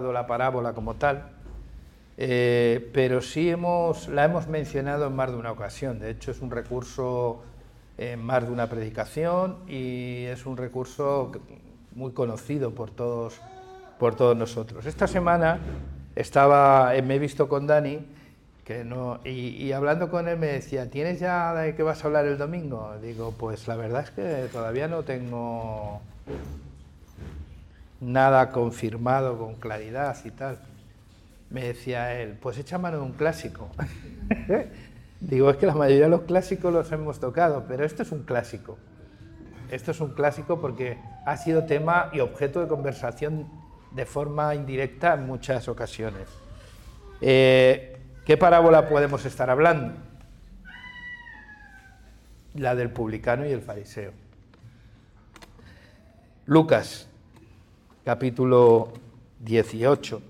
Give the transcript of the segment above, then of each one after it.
la parábola como tal, eh, pero sí hemos, la hemos mencionado en más de una ocasión. De hecho, es un recurso en más de una predicación y es un recurso muy conocido por todos, por todos nosotros. Esta semana estaba, eh, me he visto con Dani que no, y, hablando con él me decía, ¿tienes ya de qué vas a hablar el domingo? Digo, pues la verdad es que todavía no tengo nada confirmado con claridad y tal. Me decía él, pues echa mano de un clásico. Digo, es que la mayoría de los clásicos los hemos tocado, pero esto es un clásico. Esto es un clásico porque ha sido tema y objeto de conversación de forma indirecta en muchas ocasiones. Eh, ¿Qué parábola podemos estar hablando? La del publicano y el fariseo. Lucas, capítulo 18,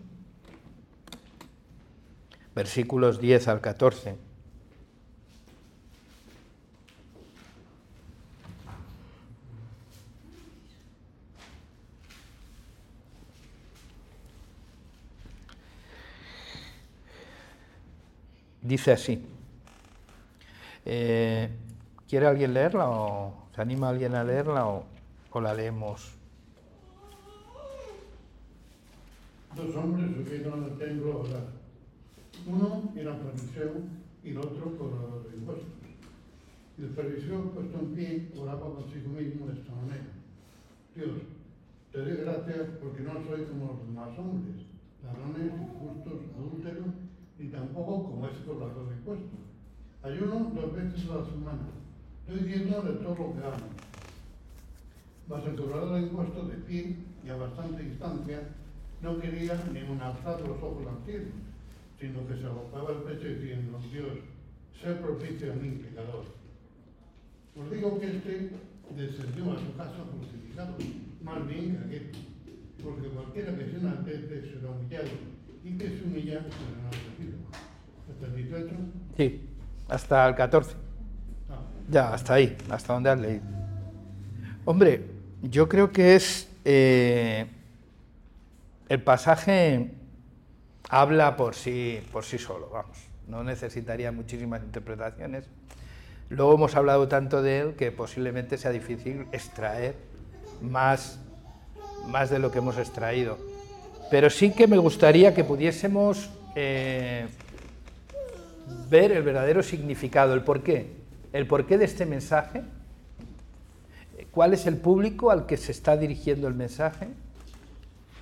versículos 10 al 14. Dice así. Eh, ¿Quiere alguien leerla o se anima alguien a leerla o, la leemos? Dos hombres subieron al templo a orar. Uno era fariseo y el otro cobrador de impuestos. El fariseo, puesto en pie, oraba consigo mismo de esta manera. Dios, te doy gracias porque no soy como los demás hombres, ladrones, injustos, adúlteros y tampoco como ese cobrador de impuestos. Ayuno dos veces a la semana. Estoy diezmo de todo lo que hago. Vas el cobrador de impuestos de pie y a bastante distancia no quería ni un alzar los ojos al cielo, sino que se arrojaba el pecho diciendo, Dios, sé propicio a mi pecador. Os digo que este descendió a su casa justificado, más bien que aquel, porque cualquiera que se enaltece será humillado y que se humilla ¿Hasta el 18? Sí, hasta el 14. Ah. Ya, hasta ahí, hasta donde has leído. Hombre, yo creo que es. Eh, el pasaje habla por sí, por sí solo, vamos. No necesitaría muchísimas interpretaciones. Luego hemos hablado tanto de él que posiblemente sea difícil extraer más, más de lo que hemos extraído pero sí que me gustaría que pudiésemos eh, ver el verdadero significado, el porqué, el porqué de este mensaje, cuál es el público al que se está dirigiendo el mensaje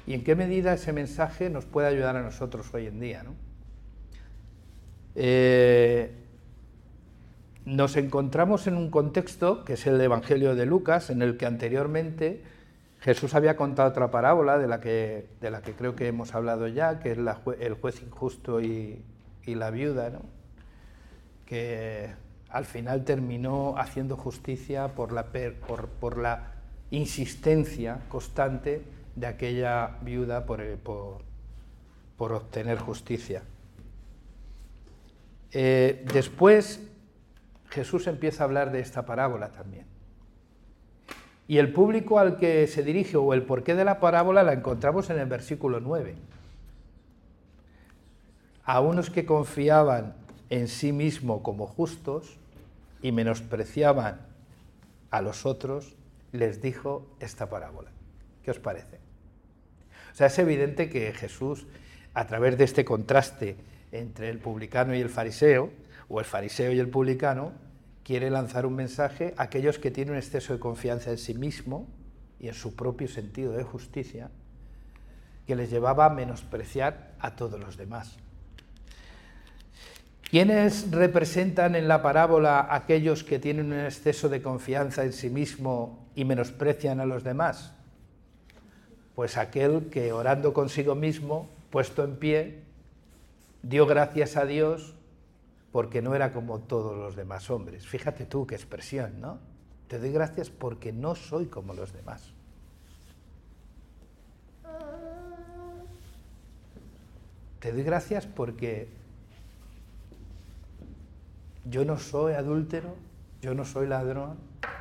y en qué medida ese mensaje nos puede ayudar a nosotros hoy en día. Eh, nos encontramos en un contexto que es el Evangelio de Lucas, en el que anteriormente Jesús había contado otra parábola de la que, de la que creo que hemos hablado ya, que es el juez injusto y, la viuda, ¿no? que al final terminó haciendo justicia por la, por, la insistencia constante de aquella viuda por, por, obtener justicia. Eh, después Jesús empieza a hablar de esta parábola también. Y el público al que se dirige o el porqué de la parábola la encontramos en el versículo 9. A unos que confiaban en sí mismo como justos y menospreciaban a los otros, les dijo esta parábola. ¿Qué os parece? O sea, es evidente que Jesús, a través de este contraste entre el publicano y el fariseo, o el fariseo y el publicano, quiere lanzar un mensaje a aquellos que tienen un exceso de confianza en sí mismo y en su propio sentido de justicia, que les llevaba a menospreciar a todos los demás. ¿Quiénes representan en la parábola aquellos que tienen un exceso de confianza en sí mismo y menosprecian a los demás? Pues aquel que orando consigo mismo, puesto en pie, dio gracias a Dios porque no era como todos los demás hombres. Fíjate tú qué expresión, ¿no? Te doy gracias porque no soy como los demás. Te doy gracias porque yo no soy adúltero, yo no soy ladrón,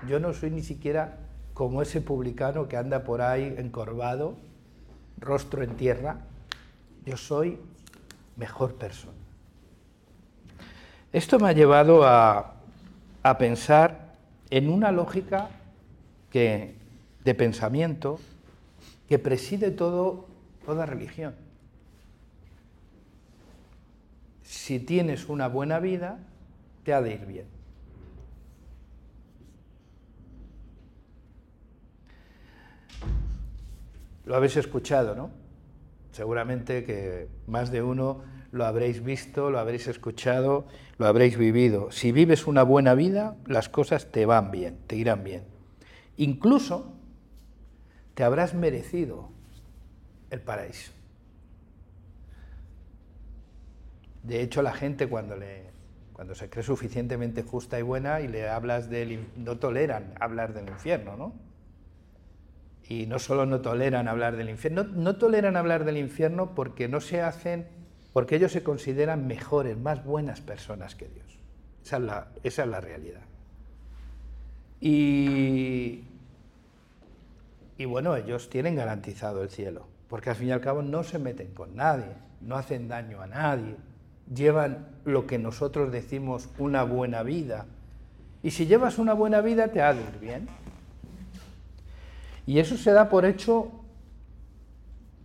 yo no soy ni siquiera como ese publicano que anda por ahí encorvado, rostro en tierra, yo soy mejor persona. Esto me ha llevado a, pensar en una lógica que, de pensamiento que preside todo, toda religión. Si tienes una buena vida, te ha de ir bien. Lo habéis escuchado, ¿no? Seguramente que más de uno lo habréis visto, lo habréis escuchado, lo habréis vivido. Si vives una buena vida, las cosas te van bien, te irán bien. Incluso te habrás merecido el paraíso. De hecho, la gente cuando, le, cuando se cree suficientemente justa y buena y le hablas del... no toleran hablar del infierno, ¿no? Y no solo no toleran hablar del infierno, no, toleran hablar del infierno porque no se hacen, porque ellos se consideran mejores, más buenas personas que Dios. Esa es la, esa es la realidad. Y, y bueno, ellos tienen garantizado el cielo, porque al fin y al cabo no se meten con nadie, no hacen daño a nadie, llevan lo que nosotros decimos una buena vida. Y si llevas una buena vida te ha de ir bien. Y eso se da por hecho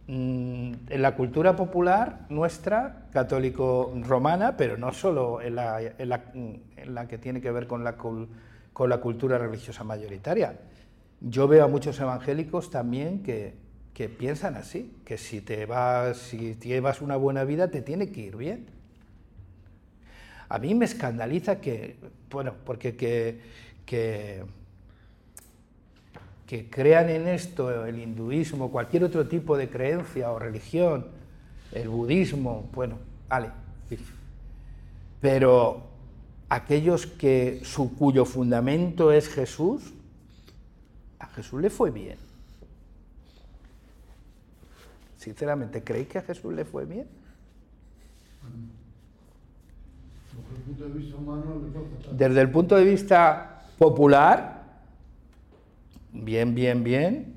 mm, en la cultura popular nuestra, católico-romana, pero no solo en la, que tiene que ver con la, cultura religiosa mayoritaria. Yo veo a muchos evangélicos también que, piensan así, que si, te vas, si llevas una buena vida te tiene que ir bien. A mí me escandaliza que, bueno, porque que, que que crean en esto, el hinduismo, cualquier otro tipo de creencia o religión, el budismo, bueno, vale. Pero aquellos que su cuyo fundamento es Jesús, a Jesús le fue bien. Sinceramente, ¿creéis que a Jesús le fue bien? Desde el punto de vista popular, bien, bien, bien,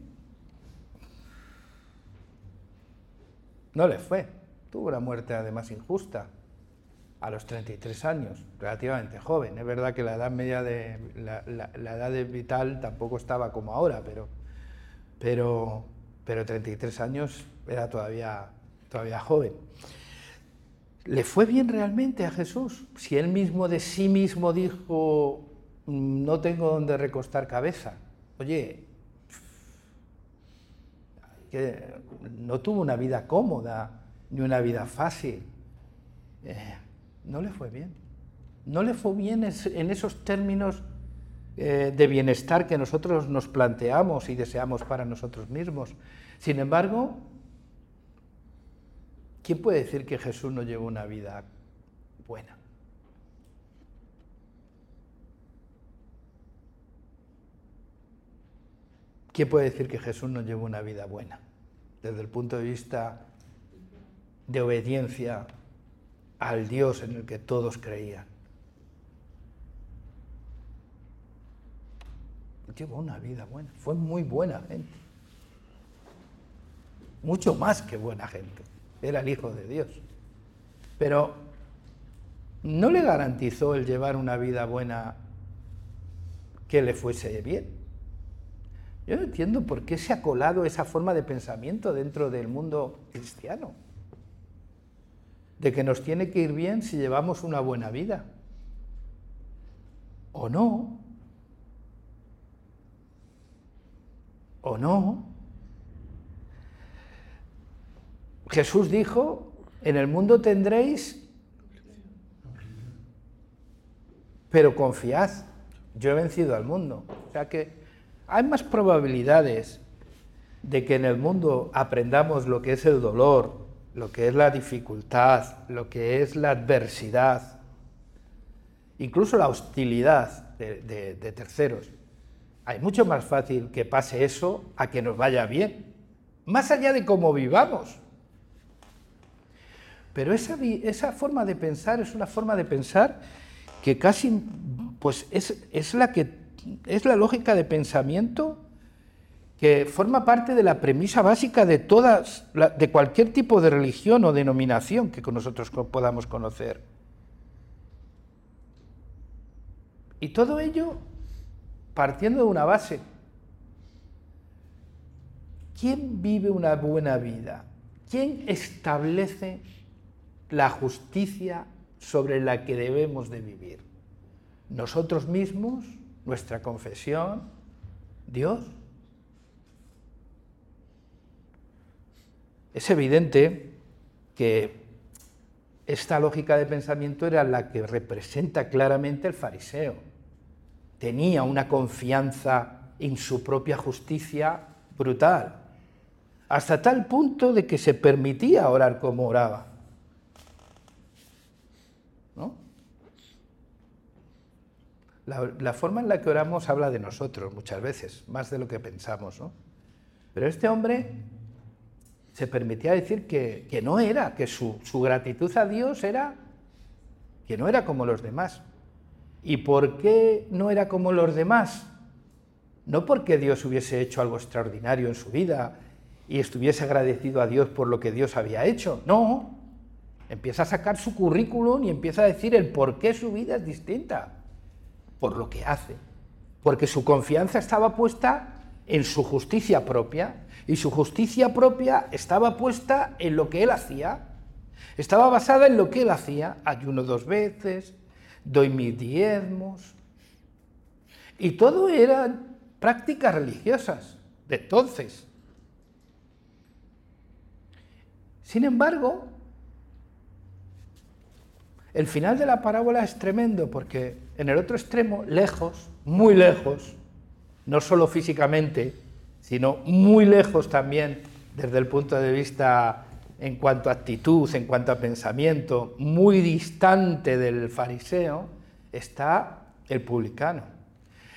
no le fue. Tuvo una muerte además injusta, a los 33 años, relativamente joven. Es verdad que la edad media de la, edad de vital tampoco estaba como ahora, pero, pero, pero 33 años era todavía, todavía joven. ¿Le fue bien realmente a Jesús? Si él mismo de sí mismo dijo, no tengo donde recostar cabeza. Oye, no tuvo una vida cómoda ni una vida fácil. Eh, no le fue bien. No le fue bien en esos términos eh, de bienestar que nosotros nos planteamos y deseamos para nosotros mismos. Sin embargo, ¿quién puede decir que Jesús no llevó una vida buena? ¿Quién puede decir que Jesús no llevó una vida buena? Desde el punto de vista de obediencia al Dios en el que todos creían. Llevó una vida buena, fue muy buena gente. Mucho más que buena gente. Era el Hijo de Dios. Pero no le garantizó el llevar una vida buena que le fuese bien. Yo no entiendo por qué se ha colado esa forma de pensamiento dentro del mundo cristiano. De que nos tiene que ir bien si llevamos una buena vida. O no. O no. Jesús dijo, en el mundo tendréis, pero confiad, yo he vencido al mundo. O sea que hay más probabilidades de que en el mundo aprendamos lo que es el dolor, lo que es la dificultad, lo que es la adversidad, incluso la hostilidad de, terceros. Hay mucho más fácil que pase eso a que nos vaya bien, más allá de cómo vivamos. Pero esa, forma de pensar es una forma de pensar que casi pues es, es la que es la lógica de pensamiento que forma parte de la premisa básica de todas, de cualquier tipo de religión o denominación que nosotros podamos conocer. Y todo ello partiendo de una base. ¿Quién vive una buena vida? ¿Quién establece la justicia sobre la que debemos de vivir? ¿Nosotros mismos? ¿Nuestra confesión? ¿Dios? Es evidente que esta lógica de pensamiento era la que representa claramente el fariseo. Tenía una confianza en su propia justicia brutal, hasta tal punto de que se permitía orar como oraba. La, forma en la que oramos habla de nosotros muchas veces, más de lo que pensamos. Pero este hombre se permitía decir que, no era, que su, su, gratitud a Dios era que no era como los demás. ¿Y por qué no era como los demás? No porque Dios hubiese hecho algo extraordinario en su vida y estuviese agradecido a Dios por lo que Dios había hecho. No. Empieza a sacar su currículum y empieza a decir el por qué su vida es distinta. Por lo que hace. Porque su confianza estaba puesta en su justicia propia y su justicia propia estaba puesta en lo que él hacía. Estaba basada en lo que él hacía. Ayuno dos veces, doy mis diezmos. Y todo eran prácticas religiosas de entonces. Sin embargo, el final de la parábola es tremendo porque en el otro extremo, lejos, muy lejos, no solo físicamente, sino muy lejos también desde el punto de vista en cuanto a actitud, en cuanto a pensamiento, muy distante del fariseo, está el publicano.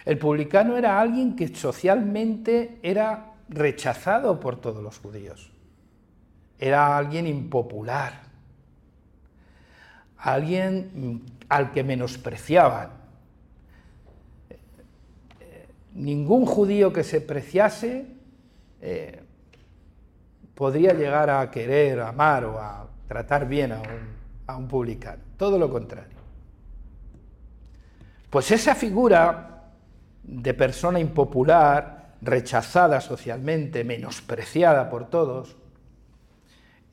El publicano era alguien que socialmente era rechazado por todos los judíos. Era alguien impopular, alguien al que menospreciaban ningún judío que se preciase eh, podría llegar a querer, amar o a tratar bien a un, a un publicano. Todo lo contrario. Pues esa figura de persona impopular, rechazada socialmente, menospreciada por todos,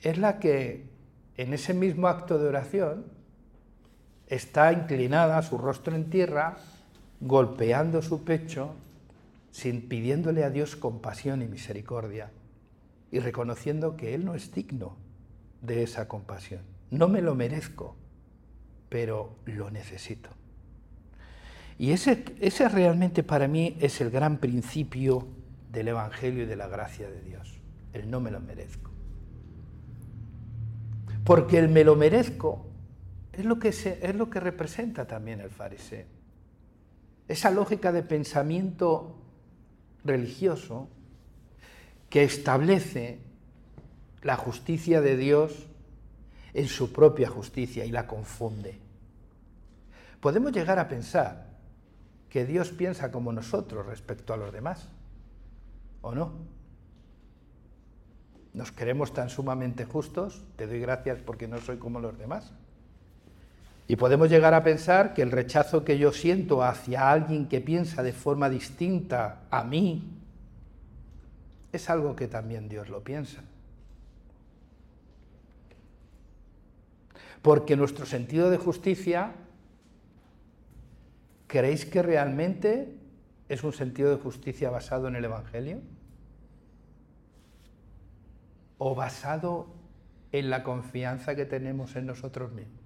es la que en ese mismo acto de oración está inclinada, su rostro en tierra, golpeando su pecho sin pidiéndole a Dios compasión y misericordia y reconociendo que Él no es digno de esa compasión. No me lo merezco, pero lo necesito. Y ese, ese realmente para mí es el gran principio del Evangelio y de la gracia de Dios. El no me lo merezco. Porque el me lo merezco es lo que, es lo que representa también el fariseo. Esa lógica de pensamiento religioso que establece la justicia de Dios en su propia justicia y la confunde. Podemos llegar a pensar que Dios piensa como nosotros respecto a los demás, ¿o no? Nos queremos tan sumamente justos, te doy gracias porque no soy como los demás. Y podemos llegar a pensar que el rechazo que yo siento hacia alguien que piensa de forma distinta a mí es algo que también Dios lo piensa. Porque nuestro sentido de justicia, ¿creéis que realmente es un sentido de justicia basado en el Evangelio? ¿O basado en la confianza que tenemos en nosotros mismos?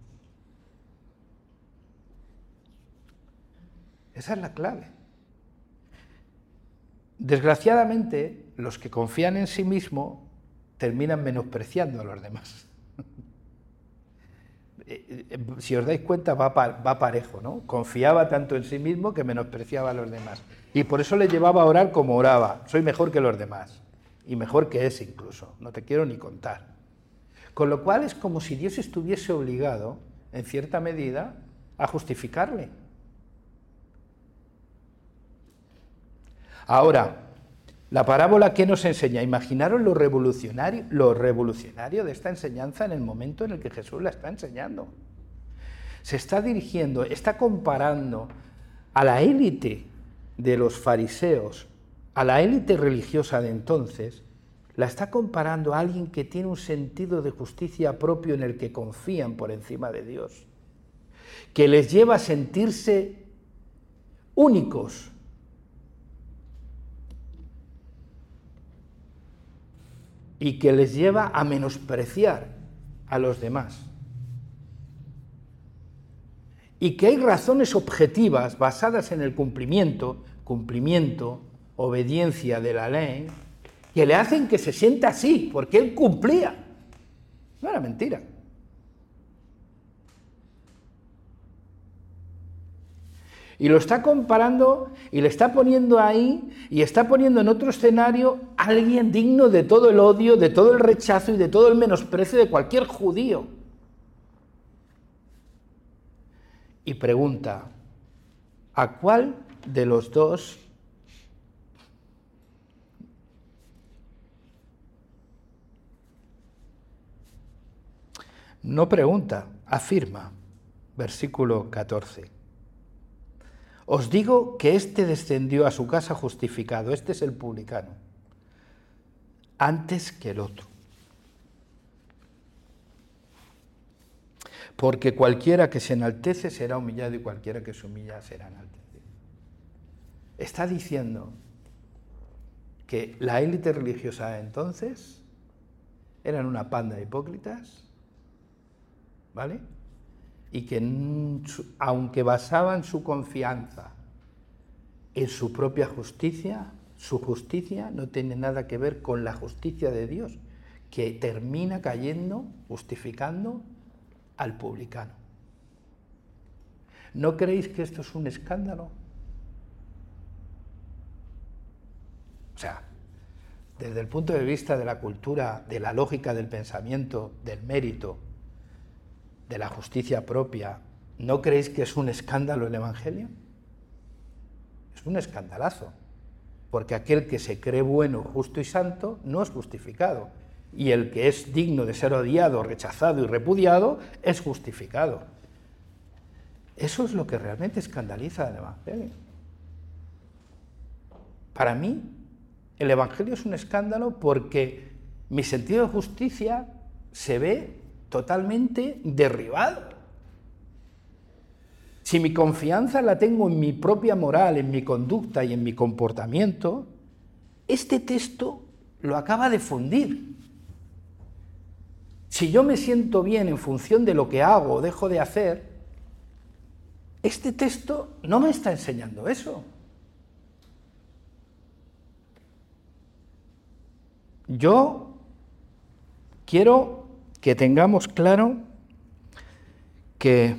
Esa es la clave. Desgraciadamente, los que confían en sí mismos terminan menospreciando a los demás. Eh, eh, si os dais cuenta, va, va, parejo, ¿no? Confiaba tanto en sí mismo que menospreciaba a los demás. Y por eso le llevaba a orar como oraba. Soy mejor que los demás. Y mejor que ese incluso. No te quiero ni contar. Con lo cual es como si Dios estuviese obligado, en cierta medida, a justificarle. Ahora, La parábola que nos enseña, imaginaros lo revolucionario, lo revolucionario de esta enseñanza en el momento en el que Jesús la está enseñando. Se está dirigiendo, está comparando a la élite de los fariseos, a la élite religiosa de entonces, la está comparando a alguien que tiene un sentido de justicia propio en el que confían por encima de Dios, que les lleva a sentirse únicos, y que les lleva a menospreciar a los demás. Y que hay razones objetivas basadas en el cumplimiento, cumplimiento, obediencia de la ley, que le hacen que se sienta así, porque él cumplía. No era mentira. Y lo está comparando y le está poniendo ahí y está poniendo en otro escenario a alguien digno de todo el odio, de todo el rechazo y de todo el menosprecio de cualquier judío. Y pregunta, ¿a cuál de los dos No pregunta, afirma, versículo 14. Os digo que éste descendió a su casa justificado, este es el publicano, antes que el otro. Porque cualquiera que se enaltece será humillado y cualquiera que se humilla será enaltecido. Está diciendo que la élite religiosa entonces eran una panda de hipócritas, ¿vale? Y que aunque basaban su confianza en su propia justicia, su justicia no tiene nada que ver con la justicia de Dios, que termina cayendo, justificando al publicano. ¿No creéis que esto es un escándalo? O sea, desde el punto de vista de la cultura, de la lógica del pensamiento, del mérito, de la justicia propia, ¿no creéis que es un escándalo el Evangelio? Es un escandalazo, porque aquel que se cree bueno, justo y santo no es justificado, y el que es digno de ser odiado, rechazado y repudiado es justificado. Eso es lo que realmente escandaliza el Evangelio. Para mí, el Evangelio es un escándalo porque mi sentido de justicia se ve totalmente derribado. Si mi confianza la tengo en mi propia moral, en mi conducta y en mi comportamiento, este texto lo acaba de fundir. Si yo me siento bien en función de lo que hago o dejo de hacer, este texto no me está enseñando eso. Yo quiero que tengamos claro que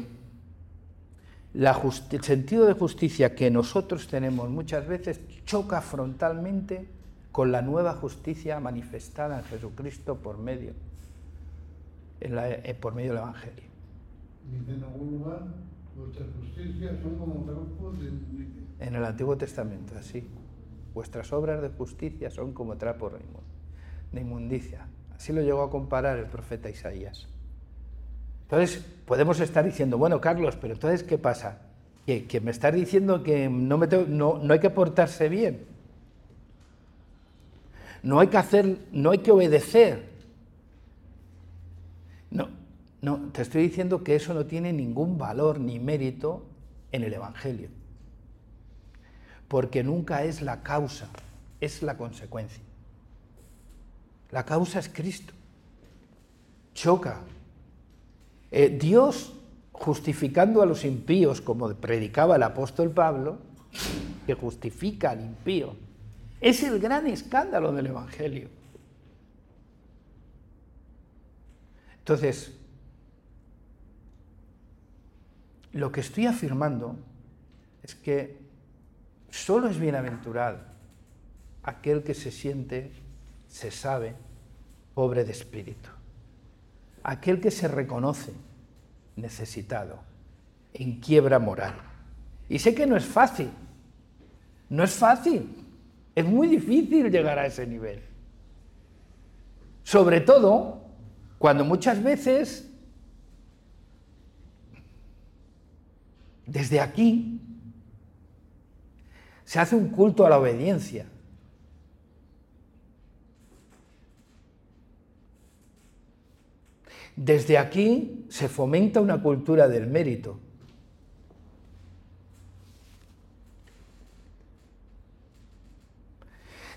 el sentido de justicia que nosotros tenemos muchas veces choca frontalmente con la nueva justicia manifestada en Jesucristo por medio, eh, por medio del Evangelio. en algún lugar, vuestras justicias son como trapos de En el Antiguo Testamento, así. Vuestras obras de justicia son como trapos de inmundicia. Así lo llegó a comparar el profeta Isaías. Entonces, podemos estar diciendo, bueno, Carlos, pero entonces, ¿qué pasa? Que, me estás diciendo que no, me no, no hay que portarse bien. No hay que hacer, no hay que obedecer. No, no, te estoy diciendo que eso no tiene ningún valor ni mérito en el Evangelio. Porque nunca es la causa, es la consecuencia. La causa es Cristo. Choca. Eh, Dios, justificando a los impíos, como predicaba el apóstol Pablo, que justifica al impío, es el gran escándalo del Evangelio. Entonces, lo que estoy afirmando es que solo es bienaventurado aquel que se siente se sabe pobre de espíritu. Aquel que se reconoce necesitado, en quiebra moral. Y sé que no es fácil, no es fácil, Es muy difícil llegar a ese nivel. Sobre todo cuando muchas veces desde aquí se hace un culto a la obediencia. Desde aquí se fomenta una cultura del mérito.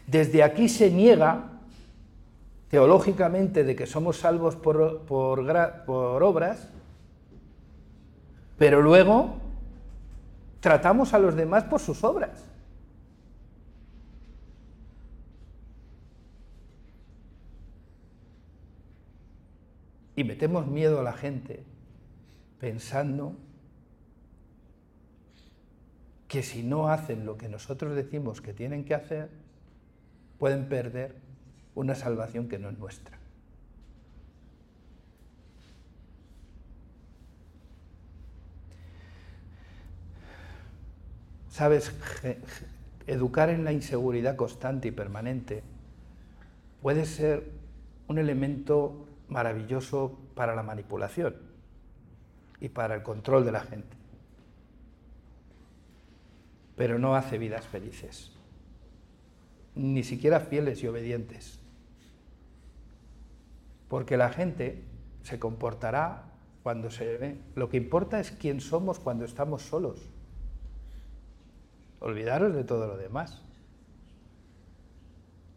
Desde aquí se niega teológicamente de que somos salvos por, obras, pero luego tratamos a los demás por sus obras. Y metemos miedo a la gente pensando que si no hacen lo que nosotros decimos que tienen que hacer, pueden perder una salvación que no es nuestra. Sabes, educar en la inseguridad constante y permanente puede ser un elemento maravilloso para la manipulación y para el control de la gente, pero no hace vidas felices ni siquiera fieles y obedientes. Porque la gente se comportará cuando se ve. Lo que importa es quién somos cuando estamos solos. Olvidaros de todo lo demás.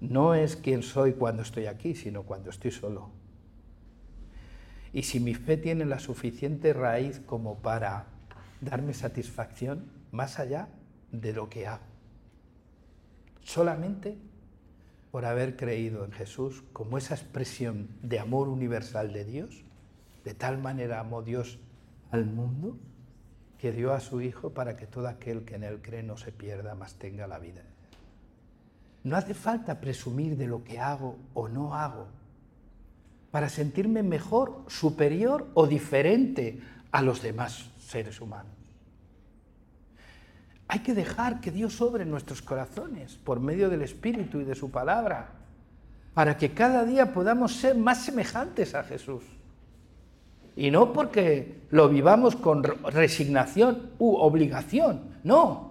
No es quién soy cuando estoy aquí, sino cuando estoy solo. Y si mi fe tiene la suficiente raíz como para darme satisfacción más allá de lo que hago solamente por haber creído en Jesús como esa expresión de amor universal de Dios. De tal manera amó Dios al mundo que dio a su Hijo para que todo aquel que en él cree no se pierda, mas tenga la vida. No hace falta presumir de lo que hago o no hago para sentirme mejor, superior o diferente a los demás seres humanos. Hay que dejar que Dios obre en nuestros corazones por medio del Espíritu y de su palabra, para que cada día podamos ser más semejantes a Jesús. Y no porque lo vivamos con resignación u obligación, no,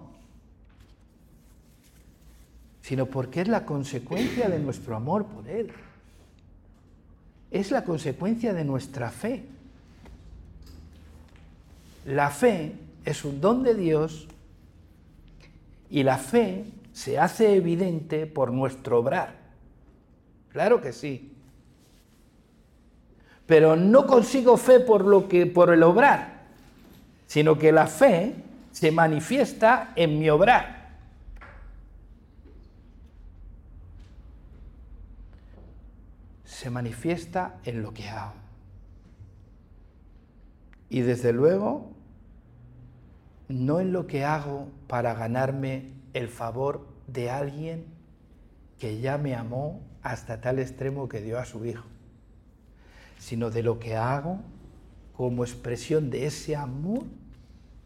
sino porque es la consecuencia de nuestro amor por Él. Es la consecuencia de nuestra fe. La fe es un don de Dios y la fe se hace evidente por nuestro obrar. Claro que sí. Pero no consigo fe por lo que por el obrar, sino que la fe se manifiesta en mi obrar. Se manifiesta en lo que hago. Y desde luego no en lo que hago para ganarme el favor de alguien que ya me amó hasta tal extremo que dio a su hijo, sino de lo que hago como expresión de ese amor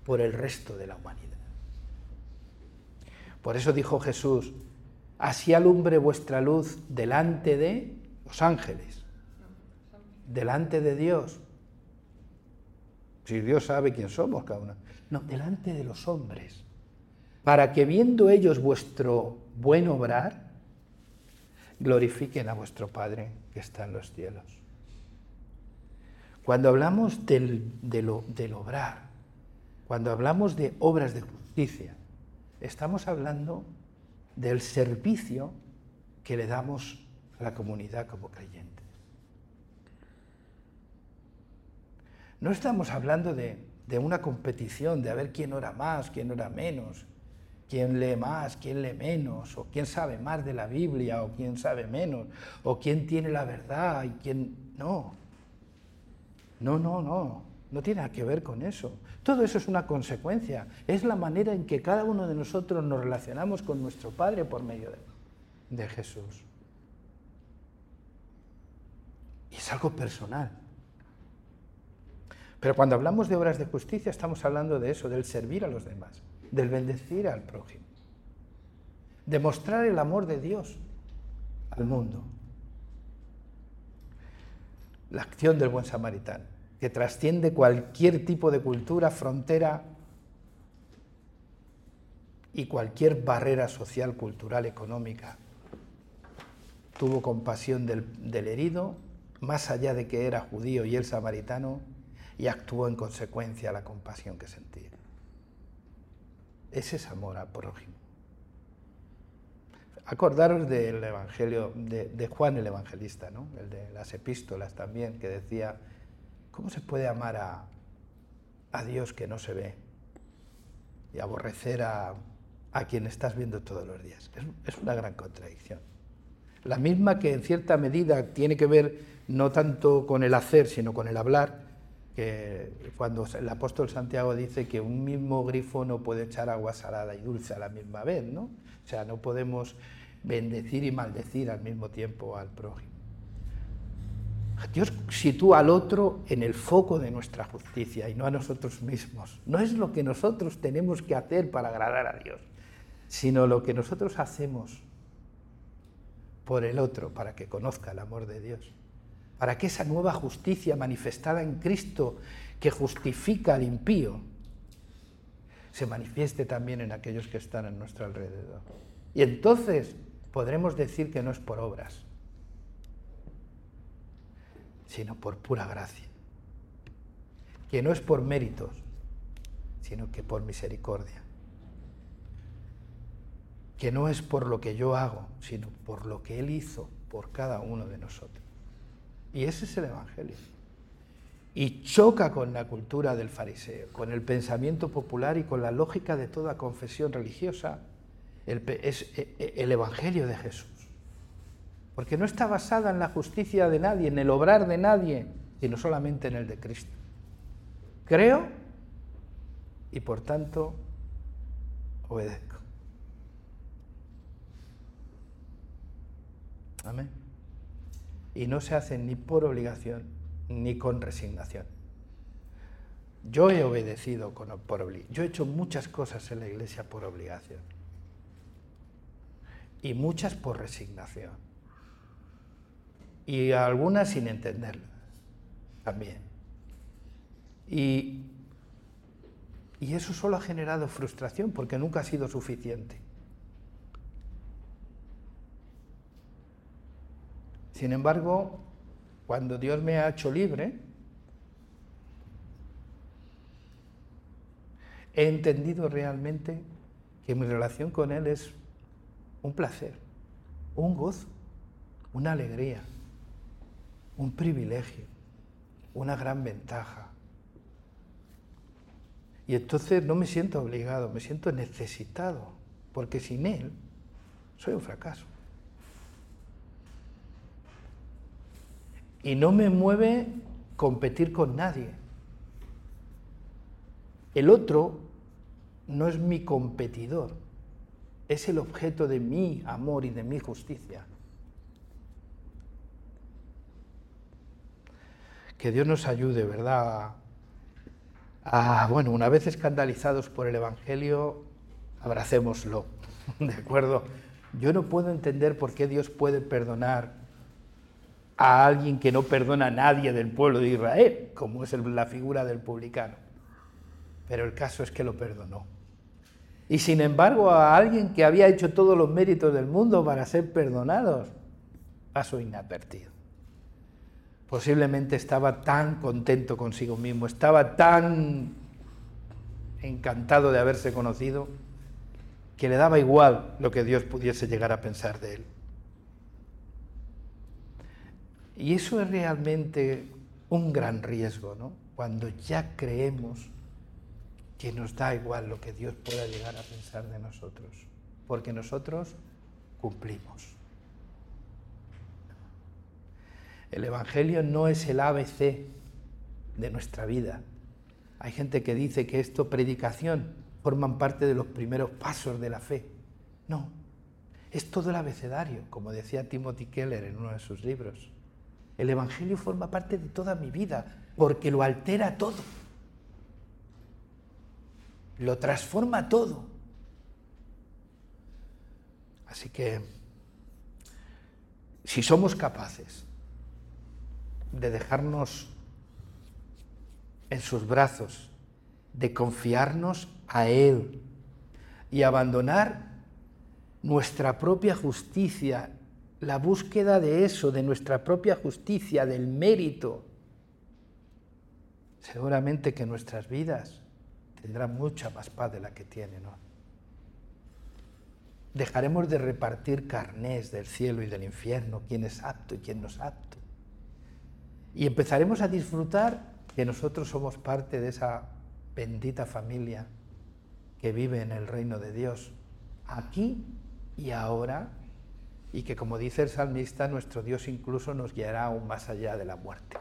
por el resto de la humanidad. Por eso dijo Jesús, así alumbre vuestra luz delante de los ángeles, delante de Dios. Si Dios sabe quién somos cada uno no, delante de los hombres, para que viendo ellos vuestro buen obrar, glorifiquen a vuestro Padre que está en los cielos. Cuando hablamos del, del obrar, cuando hablamos de obras de justicia, estamos hablando del servicio que le damos la comunidad como creyentes. No estamos hablando de de una competición, de a ver quién ora más, quién ora menos, quién lee más, quién lee menos, o quién sabe más de la Biblia, o quién sabe menos, o quién tiene la verdad y quién no. No, no, no, no tiene nada que ver con eso. Todo eso es una consecuencia, es la manera en que cada uno de nosotros nos relacionamos con nuestro Padre por medio de, de Jesús. Y es algo personal. Pero cuando hablamos de obras de justicia estamos hablando de eso, del servir a los demás, del bendecir al prójimo. demostrar el amor de Dios al mundo. La acción del buen samaritano, que trasciende cualquier tipo de cultura, frontera y cualquier barrera social, cultural, económica. Tuvo compasión del herido, más allá de que era judío y el samaritano, y actuó en consecuencia la compasión que sentía. Ese es amor al prójimo. Acordaros del Evangelio de, Juan el Evangelista, ¿no? el de las epístolas también, que decía, ¿cómo se puede amar a, a Dios que no se ve y aborrecer a, a quien estás viendo todos los días? Es una gran contradicción. La misma que en cierta medida tiene que ver no tanto con el hacer, sino con el hablar, que cuando el apóstol Santiago dice que un mismo grifo no puede echar agua salada y dulce a la misma vez, ¿no? O sea, no podemos bendecir y maldecir al mismo tiempo al prójimo. Dios sitúa al otro en el foco de nuestra justicia y no a nosotros mismos. No es lo que nosotros tenemos que hacer para agradar a Dios, sino lo que nosotros hacemos por el otro para que conozca el amor de Dios para que esa nueva justicia manifestada en Cristo que justifica al impío se manifieste también en aquellos que están a nuestro alrededor. Y entonces podremos decir que no es por obras, sino por pura gracia. Que no es por méritos, sino que por misericordia. Que no es por lo que yo hago, sino por lo que Él hizo por cada uno de nosotros. Y ese es el Evangelio. Y choca con la cultura del fariseo, con el pensamiento popular y con la lógica de toda confesión religiosa. es e, e, el Evangelio de Jesús. Porque no está basada en la justicia de nadie, en el obrar de nadie, sino solamente en el de Cristo. Creo y por tanto obedezco. Amén y no se hacen ni por obligación ni con resignación. Yo he obedecido por obligación. Yo he hecho muchas cosas en la iglesia por obligación y muchas por resignación y algunas sin entenderlas también. Y eso solo ha generado frustración porque nunca ha sido suficiente. Sin embargo, cuando Dios me ha hecho libre, he entendido realmente que mi relación con Él es un placer, un gozo, una alegría, un privilegio, una gran ventaja. Y entonces no me siento obligado, me siento necesitado, porque sin Él soy un fracaso. Y no me mueve competir con nadie. El otro no es mi competidor, es el objeto de mi amor y de mi justicia. Que Dios nos ayude, ¿verdad? Ah, bueno, una vez escandalizados por el Evangelio, abracémoslo, ¿de acuerdo? Yo no puedo entender por qué Dios puede perdonar a alguien que no perdona a nadie del pueblo de Israel, como es la figura del publicano. Pero el caso es que lo perdonó. Y sin embargo a alguien que había hecho todos los méritos del mundo para ser perdonados, pasó inadvertido. Posiblemente estaba tan contento consigo mismo, estaba tan encantado de haberse conocido, que le daba igual lo que Dios pudiese llegar a pensar de él. Y eso es realmente un gran riesgo, ¿no? Cuando ya creemos que nos da igual lo que Dios pueda llegar a pensar de nosotros, porque nosotros cumplimos. El Evangelio no es el ABC de nuestra vida. Hay gente que dice que esto, predicación, forman parte de los primeros pasos de la fe. No, es todo el abecedario, como decía Timothy Keller en uno de sus libros. El Evangelio forma parte de toda mi vida porque lo altera todo. Lo transforma todo. Así que, si somos capaces de dejarnos en sus brazos, de confiarnos a Él y abandonar nuestra propia justicia, la búsqueda de eso, de nuestra propia justicia, del mérito, seguramente que nuestras vidas tendrán mucha más paz de la que tienen. Dejaremos de repartir carnés del cielo y del infierno, quién es apto y quién no es apto. Y empezaremos a disfrutar que nosotros somos parte de esa bendita familia que vive en el reino de Dios, aquí y ahora, y que como dice el salmista, nuestro Dios incluso nos guiará aún más allá de la muerte.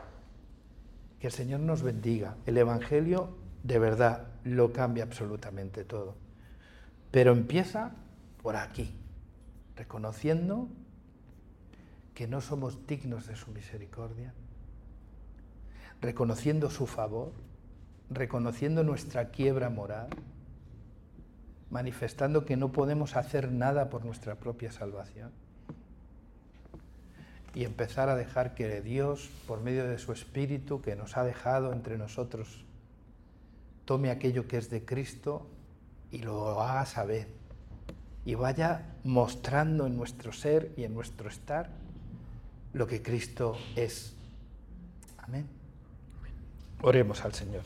Que el Señor nos bendiga. El Evangelio de verdad lo cambia absolutamente todo. Pero empieza por aquí, reconociendo que no somos dignos de su misericordia, reconociendo su favor, reconociendo nuestra quiebra moral, manifestando que no podemos hacer nada por nuestra propia salvación y empezar a dejar que Dios, por medio de su Espíritu que nos ha dejado entre nosotros, tome aquello que es de Cristo y lo haga saber y vaya mostrando en nuestro ser y en nuestro estar lo que Cristo es. Amén. Oremos al Señor.